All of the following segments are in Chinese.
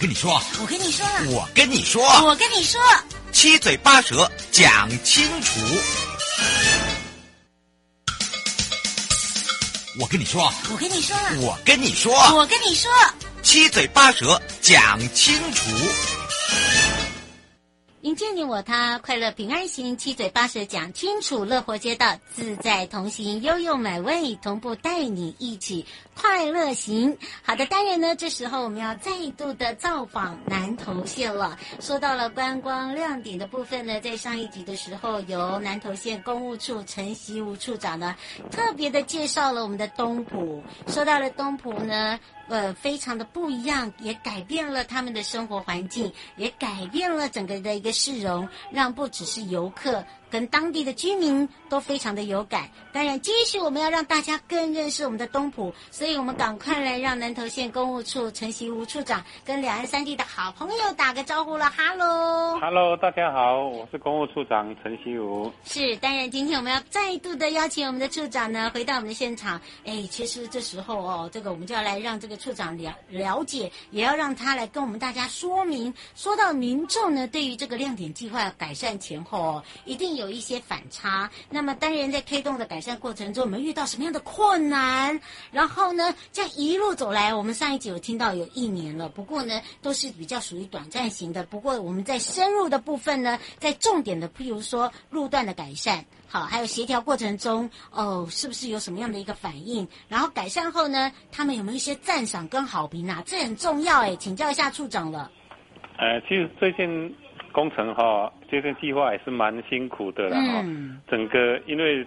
跟你说，我跟你说，我跟你说，我跟你说，七嘴八舌讲清楚。我跟你说，我跟你说，我跟你说，我跟你说，七嘴八舌讲清楚。迎接你我他，快乐平安行，七嘴八舌讲清楚，乐活街道自在同行，悠悠美味同步带你一起快乐行。好的，当然呢，这时候我们要再度的造访南投县了。说到了观光亮点的部分呢，在上一集的时候，由南投县公务处陈习武处长呢，特别的介绍了我们的东埔。说到了东埔呢。呃，非常的不一样，也改变了他们的生活环境，也改变了整个的一个市容，让不只是游客。跟当地的居民都非常的有感。当然，继续我们要让大家更认识我们的东埔，所以我们赶快来让南投县公务处陈习吴处长跟两岸三地的好朋友打个招呼了。，Hello。Hello，，大家好，我是公务处长陈希吴。是，当然今天我们要再度的邀请我们的处长呢回到我们的现场。哎，其实这时候哦，这个我们就要来让这个处长了了解，也要让他来跟我们大家说明。说到民众呢，对于这个亮点计划改善前后哦，一定。有一些反差，那么当然在推动的改善过程中，我们遇到什么样的困难？然后呢，这样一路走来，我们上一集有听到有一年了，不过呢，都是比较属于短暂型的。不过我们在深入的部分呢，在重点的，譬如说路段的改善，好，还有协调过程中，哦，是不是有什么样的一个反应？然后改善后呢，他们有没有一些赞赏跟好评啊？这很重要哎，请教一下处长了。呃，其实最近。工程哈，这个计划也是蛮辛苦的啦哈。嗯、整个因为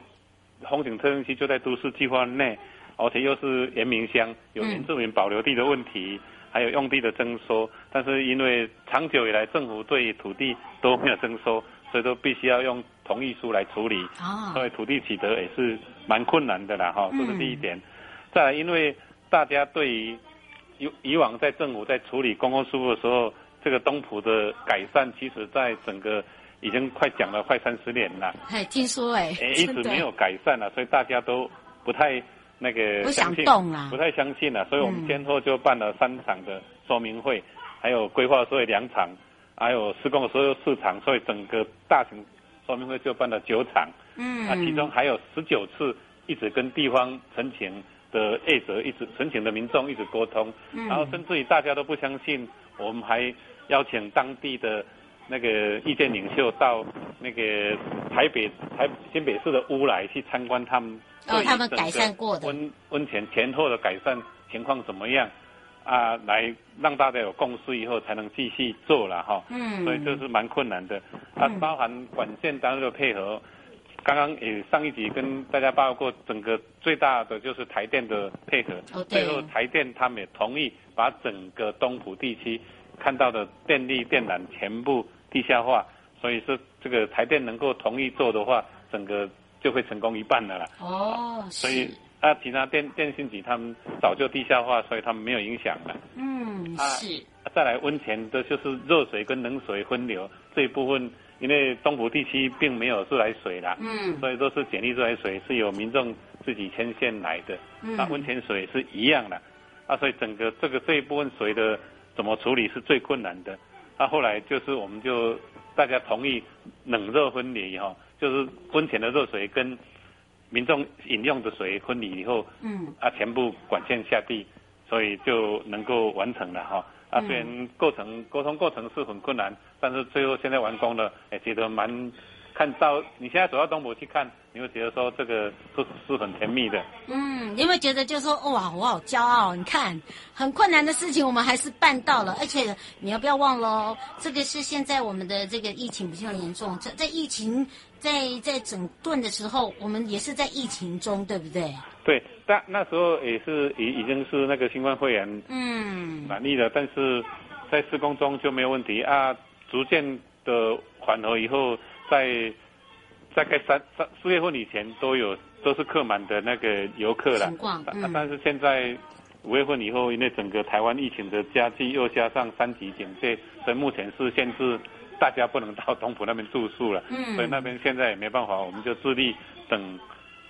风景特用区就在都市计划内，而且又是原民乡，有原住民保留地的问题，嗯、还有用地的征收。但是因为长久以来政府对土地都没有征收，所以都必须要用同意书来处理。啊、所以土地取得也是蛮困难的啦哈。这是第一点。嗯、再来，因为大家对于以以往在政府在处理公共事务的时候。这个东埔的改善，其实在整个已经快讲了快三十年了。哎，听说哎，一直没有改善了，所以大家都不太那个不想动啊，不太相信了。所以我们先后就办了三场的说明会，嗯、还有规划的时候两场，还有施工的时候四场，所以整个大型说明会就办了九场。嗯，啊，其中还有十九次一直跟地方陈情的业者一直陈情的民众一直沟通，嗯、然后甚至于大家都不相信，我们还。邀请当地的那个意见领袖到那个台北、台新北市的乌来去参观他们，哦，他们改善过的温温泉前后的改善情况怎么样啊？来让大家有共识以后才能继续做了哈。嗯，所以这是蛮困难的。啊，包含管线单位的配合，刚刚也上一集跟大家报告过，整个最大的就是台电的配合。哦，最后台电他们也同意把整个东埔地区。看到的电力电缆全部地下化，所以说这个台电能够同意做的话，整个就会成功一半了啦。哦，所以啊，其他电电信局他们早就地下化，所以他们没有影响了。嗯，是。啊，再来温泉的就是热水跟冷水分流这一部分，因为东埔地区并没有自来水啦，嗯，所以都是简易自来水，是由民众自己牵线来的。嗯，那，温泉水是一样的。啊，所以整个这个这一部分水的。怎么处理是最困难的。那、啊、后来就是我们就大家同意冷热分离以后，就是温泉的热水跟民众饮用的水分离以后，嗯，啊，全部管线下地，所以就能够完成了哈。啊，虽然过程沟通过程是很困难，但是最后现在完工了，也觉得蛮。看到你现在走到东埔去看，你会觉得说这个是是很甜蜜的。嗯，你会觉得就是说哇，我好骄傲！你看，很困难的事情我们还是办到了，而且你要不要忘了，这个是现在我们的这个疫情比较严重，在在疫情在在整顿的时候，我们也是在疫情中，对不对？对，但那时候也是已已经是那个新冠肺炎嗯满意了，但是在施工中就没有问题啊，逐渐的缓和以后。在大概三三四月份以前都有都是客满的那个游客了，嗯，但是现在五月份以后，因为整个台湾疫情的加剧，又加上三级警戒，所以目前是限制大家不能到东埔那边住宿了，嗯，所以那边现在也没办法，我们就自力等。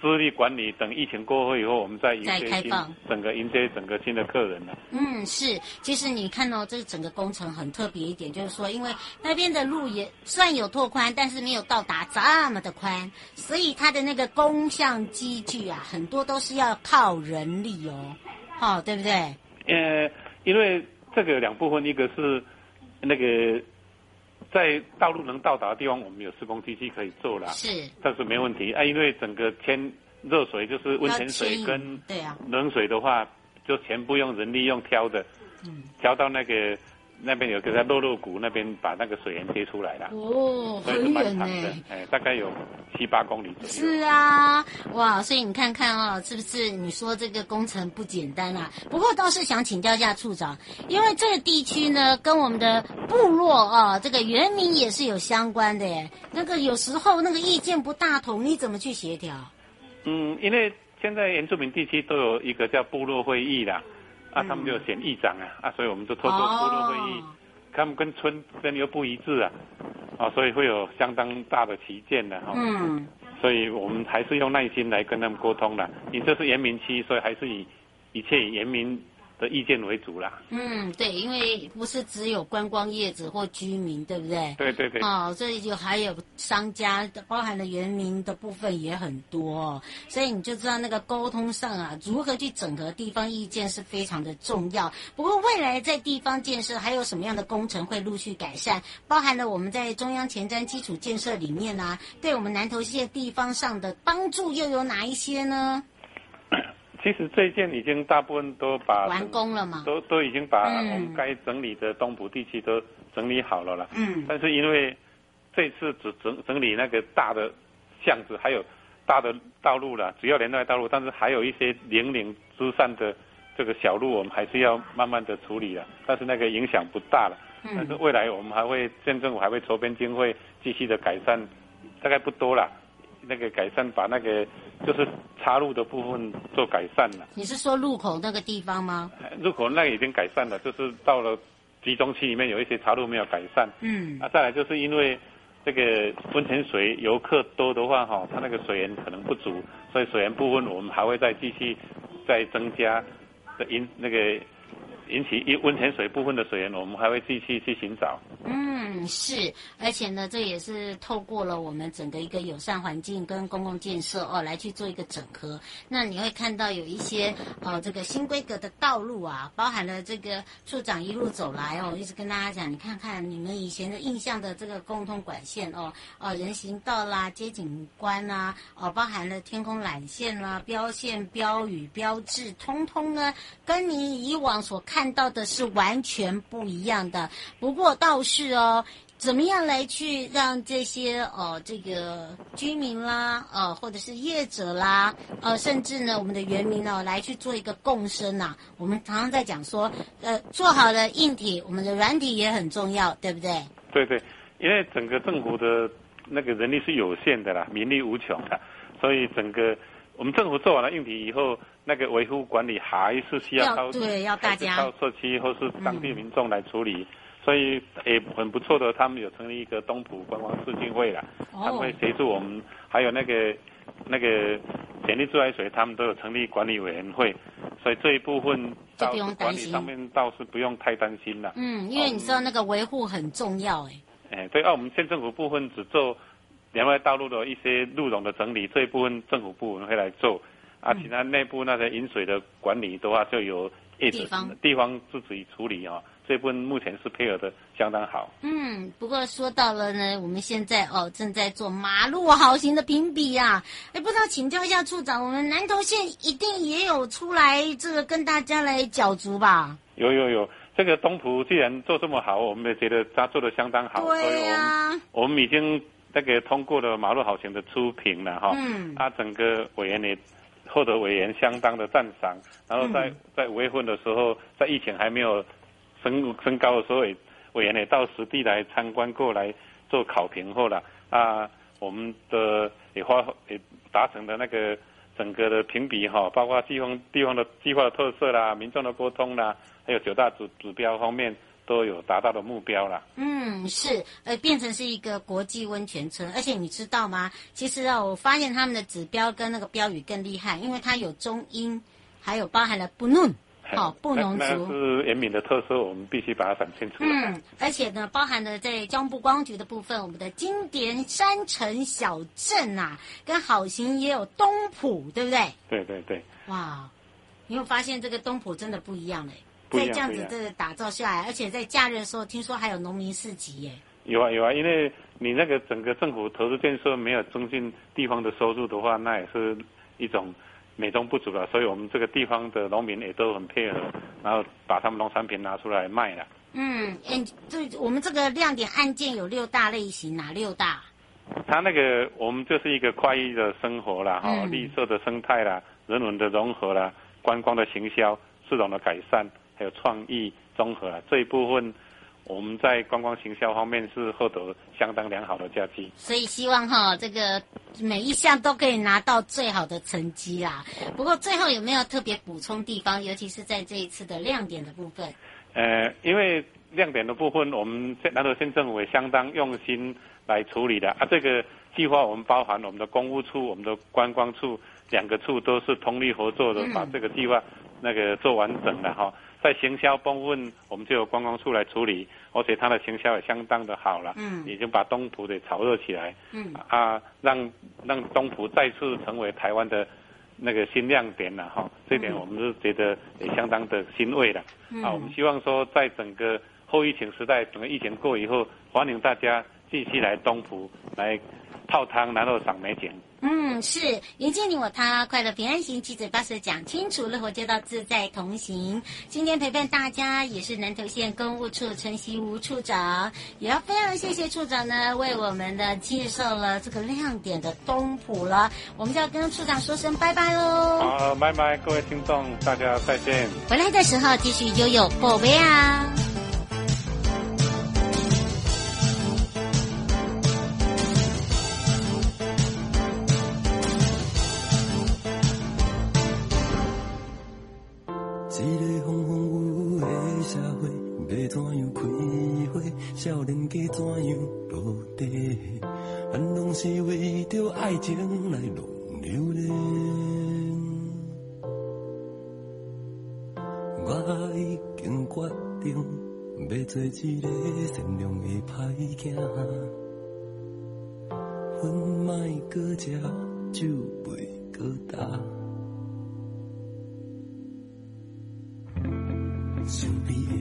自力管理，等疫情过后以后，我们再迎接新整个迎接整个新的客人了。嗯，是，其实你看到、哦、这整个工程很特别一点，就是说，因为那边的路也算有拓宽，但是没有到达这么的宽，所以它的那个工项机具啊，很多都是要靠人力哦，哦，对不对？呃，因为这个两部分，一个是那个。在道路能到达的地方，我们有施工机器可以做了，是，但是没问题。啊，因为整个天热水就是温泉水跟对啊。冷水的话，就全部用人力用挑的，嗯，挑到那个。那边有个在洛洛谷那边把那个水源接出来了哦，很远呢，哎，大概有七八公里左右。是啊，哇，所以你看看啊、哦，是不是？你说这个工程不简单啊？不过倒是想请教一下处长，因为这个地区呢，跟我们的部落啊，这个原民也是有相关的耶。那个有时候那个意见不大同，你怎么去协调？嗯，因为现在原住民地区都有一个叫部落会议的。啊，他们就选议长啊，啊，所以我们就透过部落会议，他们跟村跟又不一致啊，啊，所以会有相当大的旗舰的哈。嗯，所以我们还是用耐心来跟他们沟通的。你这是原民区，所以还是以一切以原民的意见为主啦。嗯，对，因为不是只有观光业者或居民，对不对？对对对。哦，这里就还有商家，包含了原民的部分也很多，哦，所以你就知道那个沟通上啊，如何去整合地方意见是非常的重要。不过未来在地方建设还有什么样的工程会陆续改善？包含了我们在中央前瞻基础建设里面啊，对我们南投县地方上的帮助又有哪一些呢？其实这一件已经大部分都把完工了嘛，都都已经把我们该整理的东部地区都整理好了了。嗯。但是因为这次只整整理那个大的巷子，还有大的道路了，主要连带道路，但是还有一些零零之散的这个小路，我们还是要慢慢的处理了。但是那个影响不大了。嗯。但是未来我们还会县政府还会筹编经费继续的改善，大概不多了。那个改善把那个就是插入的部分做改善了。你是说入口那个地方吗？入口那个已经改善了，就是到了集中区里面有一些插入没有改善。嗯。啊，再来就是因为这个温泉水游客多的话，哈，它那个水源可能不足，所以水源部分我们还会再继续再增加的引那个引起一温泉水部分的水源，我们还会继续去寻找。嗯。嗯，是，而且呢，这也是透过了我们整个一个友善环境跟公共建设哦，来去做一个整合。那你会看到有一些哦这个新规格的道路啊，包含了这个处长一路走来哦，一直跟大家讲，你看看你们以前的印象的这个共通管线哦，哦人行道啦、街景观啦，哦包含了天空缆线啦、标线、标语、标志，通通呢跟你以往所看到的是完全不一样的。不过倒是哦。怎么样来去让这些呃这个居民啦，呃或者是业者啦，呃甚至呢我们的原民呢来去做一个共生呐、啊？我们常常在讲说，呃做好了硬体，我们的软体也很重要，对不对？对对，因为整个政府的那个人力是有限的啦，民力无穷的，所以整个我们政府做完了硬体以后，那个维护管理还是需要靠对要大家靠社区或是当地民众来处理。嗯所以也很不错的，他们有成立一个东埔观光促进会了，他们会协助我们，还有那个那个潜力自来水，他们都有成立管理委员会，所以这一部分就不用担心，上面倒是不用太担心了。嗯，因为你知道那个维护很重要哎。哎，对啊，我们县政府部分只做连外道路的一些路容的整理，这一部分政府部门会来做。啊，其他内部那些饮水的管理的话，就由地方地方自己处理啊。这部分目前是配合的相当好。嗯，不过说到了呢，我们现在哦正在做马路好行的评比啊。哎，不知道请教一下处长，我们南投县一定也有出来这个跟大家来角逐吧？有有有，这个东埔既然做这么好，我们也觉得他做的相当好。对呀、啊。所以我们我们已经那个通过了马路好行的初评了哈。嗯。啊，整个委员也。获得委员相当的赞赏，然后在在五月份的时候，在疫情还没有升升高的时候，委员也到实地来参观过来做考评后了啊，我们的也发也达成的那个整个的评比哈，包括地方地方的计划的特色啦、民众的沟通啦，还有九大指指标方面。都有达到的目标了。嗯，是，呃，变成是一个国际温泉村，而且你知道吗？其实啊，我发现他们的指标跟那个标语更厉害，因为它有中英，还有包含了布农，好、哦，布农族。那是原民的特色，我们必须把它展现出来。嗯，而且呢，包含了在交通部光局的部分，我们的金典山城小镇啊，跟好行也有东埔，对不对？对对对。哇，你会发现这个东埔真的不一样嘞？在这样子的打造下来，而且在假日的时候，听说还有农民市集耶。有啊有啊，因为你那个整个政府投资建设没有增进地方的收入的话，那也是一种美中不足了。所以我们这个地方的农民也都很配合，然后把他们农产品拿出来卖了。嗯，嗯，这我们这个亮点案件有六大类型，哪六大？他那个我们就是一个快意的生活啦，哈、嗯，绿色的生态啦，人文的融合啦，观光的行销，市场的改善。还有创意综合啊，这一部分我们在观光行销方面是获得相当良好的佳绩。所以希望哈，这个每一项都可以拿到最好的成绩啊。不过最后有没有特别补充地方，尤其是在这一次的亮点的部分？呃，因为亮点的部分，我们南投县政府也相当用心来处理的啊。这个计划我们包含我们的公务处、我们的观光处两个处都是通力合作的，把这个计划那个做完整的哈。在行销部分，我们就有观光处来处理，而且它的行销也相当的好了，嗯，已经把东埔给炒热起来，嗯，啊，让让东埔再次成为台湾的那个新亮点了哈，这点我们是觉得也相当的欣慰了，嗯，啊，我们希望说在整个后疫情时代，整个疫情过以后，欢迎大家继续来东埔来泡汤，然后赏美景。嗯，是迎接你我他，快乐平安行，七嘴八舌讲清楚，乐活街道自在同行。今天陪伴大家也是南投县公务处陈习吴处长，也要非常谢谢处长呢，为我们的介绍了这个亮点的东埔了。我们就要跟处长说声拜拜喽。好，拜拜，各位听众，大家再见。回来的时候继续悠悠宝贝啊。善良的歹囝，分麦阁食，酒杯阁干。想你的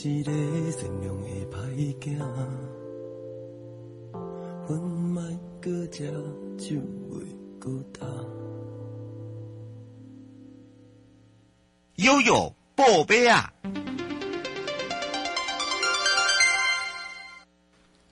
一个善良的歹囝，分卖阁食就袂孤单。悠悠宝贝啊！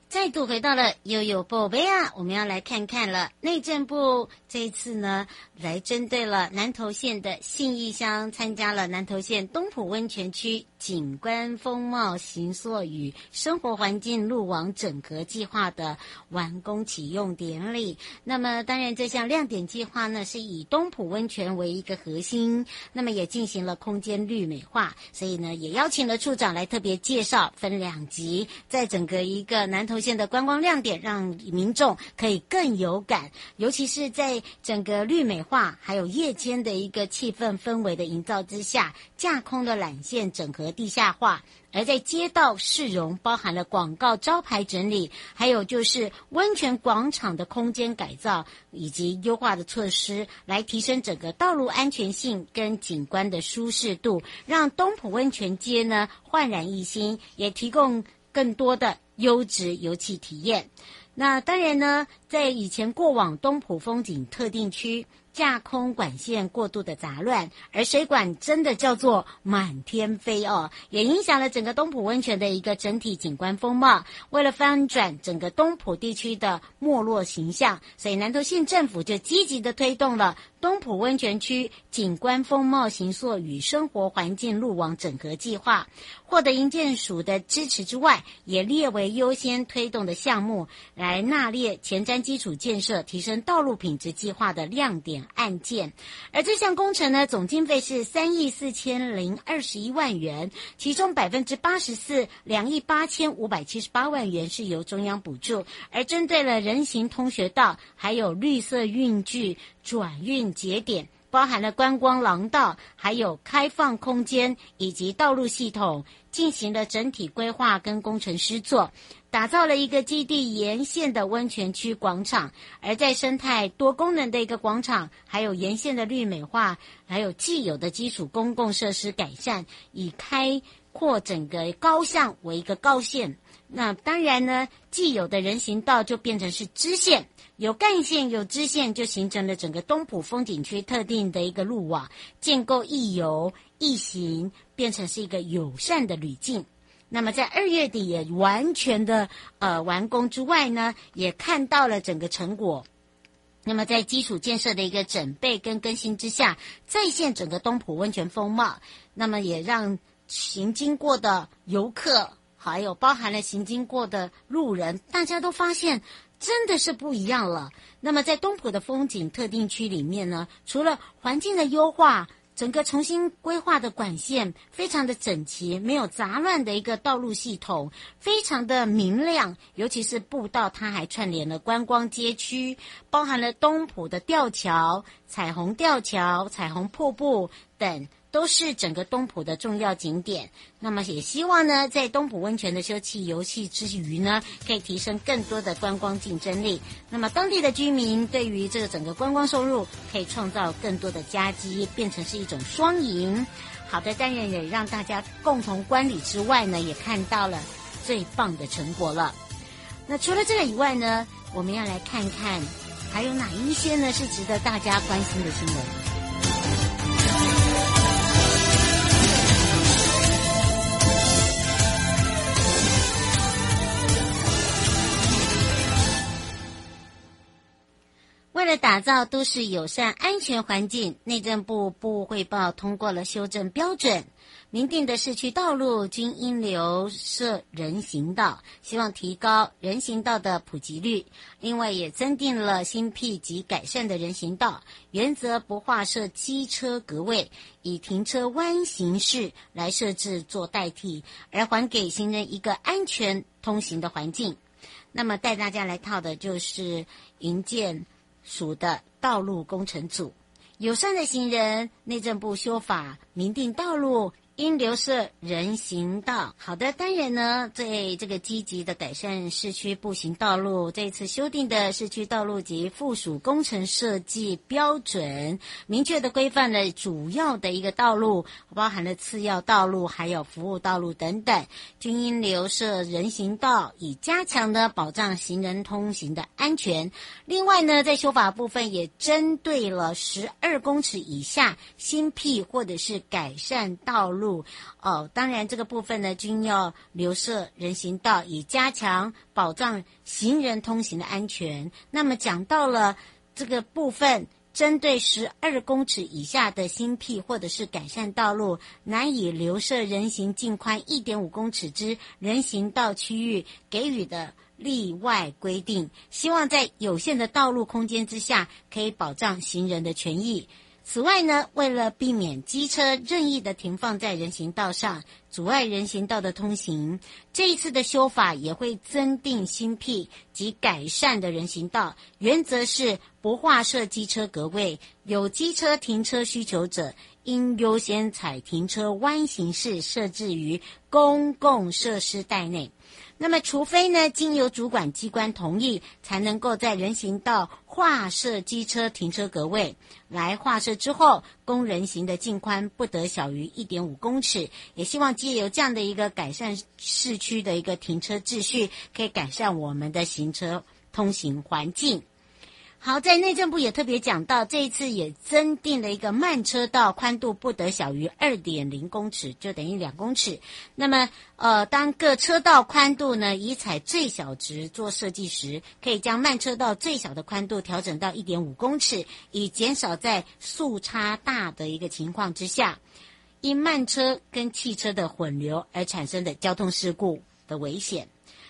再度回到了悠悠宝贝啊，我们要来看看了内政部这一次呢，来针对了南投县的信义乡，参加了南投县东埔温泉区。景观风貌形塑与生活环境路网整合计划的完工启用典礼。那么，当然这项亮点计划呢，是以东埔温泉为一个核心，那么也进行了空间绿美化。所以呢，也邀请了处长来特别介绍，分两集，在整个一个南投县的观光亮点，让民众可以更有感。尤其是在整个绿美化还有夜间的一个气氛氛围的营造之下，架空的缆线整合。地下化，而在街道市容包含了广告招牌整理，还有就是温泉广场的空间改造以及优化的措施，来提升整个道路安全性跟景观的舒适度，让东浦温泉街呢焕然一新，也提供更多的优质游憩体验。那当然呢，在以前过往东浦风景特定区。架空管线过度的杂乱，而水管真的叫做满天飞哦，也影响了整个东浦温泉的一个整体景观风貌。为了翻转整个东浦地区的没落形象，所以南投县政府就积极的推动了东埔温泉区景观风貌形塑与生活环境路网整合计划，获得营建署的支持之外，也列为优先推动的项目，来纳列前瞻基础建设、提升道路品质计划的亮点。案件，而这项工程呢，总经费是三亿四千零二十一万元，其中百分之八十四，两亿八千五百七十八万元是由中央补助，而针对了人行通学道，还有绿色运具转运节点，包含了观光廊道，还有开放空间以及道路系统，进行了整体规划跟工程师做。打造了一个基地沿线的温泉区广场，而在生态多功能的一个广场，还有沿线的绿美化，还有既有的基础公共设施改善，以开阔整个高巷为一个高线。那当然呢，既有的人行道就变成是支线，有干线有支线，就形成了整个东埔风景区特定的一个路网，建构易游易行，变成是一个友善的旅径。那么在二月底也完全的呃完工之外呢，也看到了整个成果。那么在基础建设的一个整备跟更新之下，再现整个东埔温泉风貌。那么也让行经过的游客，还有包含了行经过的路人，大家都发现真的是不一样了。那么在东浦的风景特定区里面呢，除了环境的优化。整个重新规划的管线非常的整齐，没有杂乱的一个道路系统，非常的明亮。尤其是步道，它还串联了观光街区，包含了东浦的吊桥、彩虹吊桥、彩虹瀑布等。都是整个东埔的重要景点。那么也希望呢，在东埔温泉的休憩游戏之余呢，可以提升更多的观光竞争力。那么当地的居民对于这个整个观光收入，可以创造更多的佳绩，变成是一种双赢。好的，当然也让大家共同观礼之外呢，也看到了最棒的成果了。那除了这个以外呢，我们要来看看还有哪一些呢是值得大家关心的新闻。为了打造都市友善安全环境，内政部部汇报通过了修正标准，明定的市区道路均应留设人行道，希望提高人行道的普及率。另外，也增订了新辟及改善的人行道，原则不划设机车格位，以停车弯形式来设置做代替，而还给行人一个安全通行的环境。那么，带大家来套的就是营建属的道路工程组，友善的行人，内政部修法明定道路。应留设人行道。好的，当然呢，在这个积极的改善市区步行道路，这次修订的市区道路及附属工程设计标准，明确的规范了主要的一个道路，包含了次要道路，还有服务道路等等，均应留设人行道，以加强的保障行人通行的安全。另外呢，在修法部分也针对了十二公尺以下新辟或者是改善道路。哦，当然，这个部分呢，均要留设人行道，以加强保障行人通行的安全。那么，讲到了这个部分，针对十二公尺以下的新辟或者是改善道路，难以留设人行径宽一点五公尺之人行道区域，给予的例外规定，希望在有限的道路空间之下，可以保障行人的权益。此外呢，为了避免机车任意的停放在人行道上，阻碍人行道的通行，这一次的修法也会增订新辟及改善的人行道，原则是不划设机车格位，有机车停车需求者，应优先采停车弯形式设置于公共设施带内。那么，除非呢，经由主管机关同意，才能够在人行道划设机车停车格位。来划设之后，供人行的径宽不得小于一点五公尺。也希望借由这样的一个改善市区的一个停车秩序，可以改善我们的行车通行环境。好，在内政部也特别讲到，这一次也增订了一个慢车道宽度不得小于二点零公尺，就等于两公尺。那么，呃，当各车道宽度呢，以采最小值做设计时，可以将慢车道最小的宽度调整到一点五公尺，以减少在速差大的一个情况之下，因慢车跟汽车的混流而产生的交通事故的危险。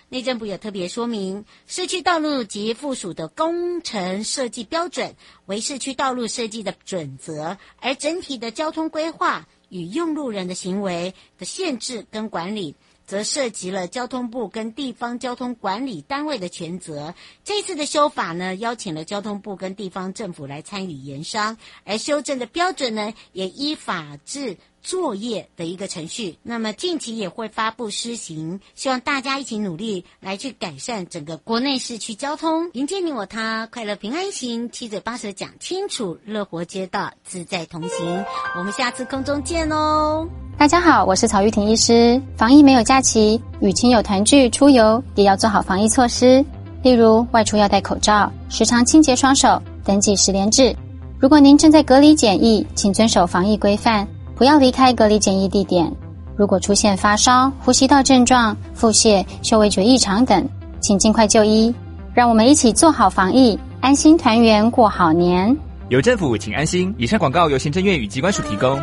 内政部也特别说明，市区道路及附属的工程设计标准为市区道路设计的准则，而整体的交通规划与用路人的行为的限制跟管理，则涉及了交通部跟地方交通管理单位的权责。这次的修法呢，邀请了交通部跟地方政府来参与研商，而修正的标准呢，也依法制。作业的一个程序，那么近期也会发布施行，希望大家一起努力来去改善整个国内市区交通，迎接你我他，快乐平安行，七嘴八舌讲清楚，乐活街道自在同行。我们下次空中见哦！大家好，我是曹玉婷医师。防疫没有假期，与亲友团聚出游也要做好防疫措施，例如外出要戴口罩，时常清洁双手，登记十连制。如果您正在隔离检疫，请遵守防疫规范。不要离开隔离检疫地点。如果出现发烧、呼吸道症状、腹泻、嗅味觉异常等，请尽快就医。让我们一起做好防疫，安心团圆过好年。有政府，请安心。以上广告由行政院与机关署提供。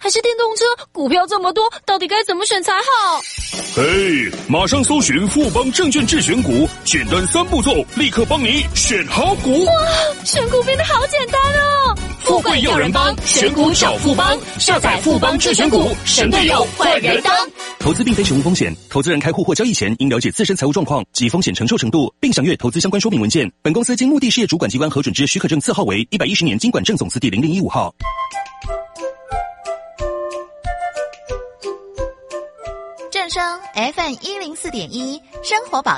还是电动车，股票这么多，到底该怎么选才好？嘿马上搜寻富邦证券智选股，简单三步骤，立刻帮你选好股。哇，选股变得好简单哦！富贵要人帮，选股找富邦，下载富邦智选股，神队友换人当。投资并非全无风险，投资人开户或交易前应了解自身财务状况及风险承受程度，并详阅投资相关说明文件。本公司经目的事业主管机关核准之许可证字号为一百一十年金管证总字第零零一五号。正声 FM 一零四点一，生活保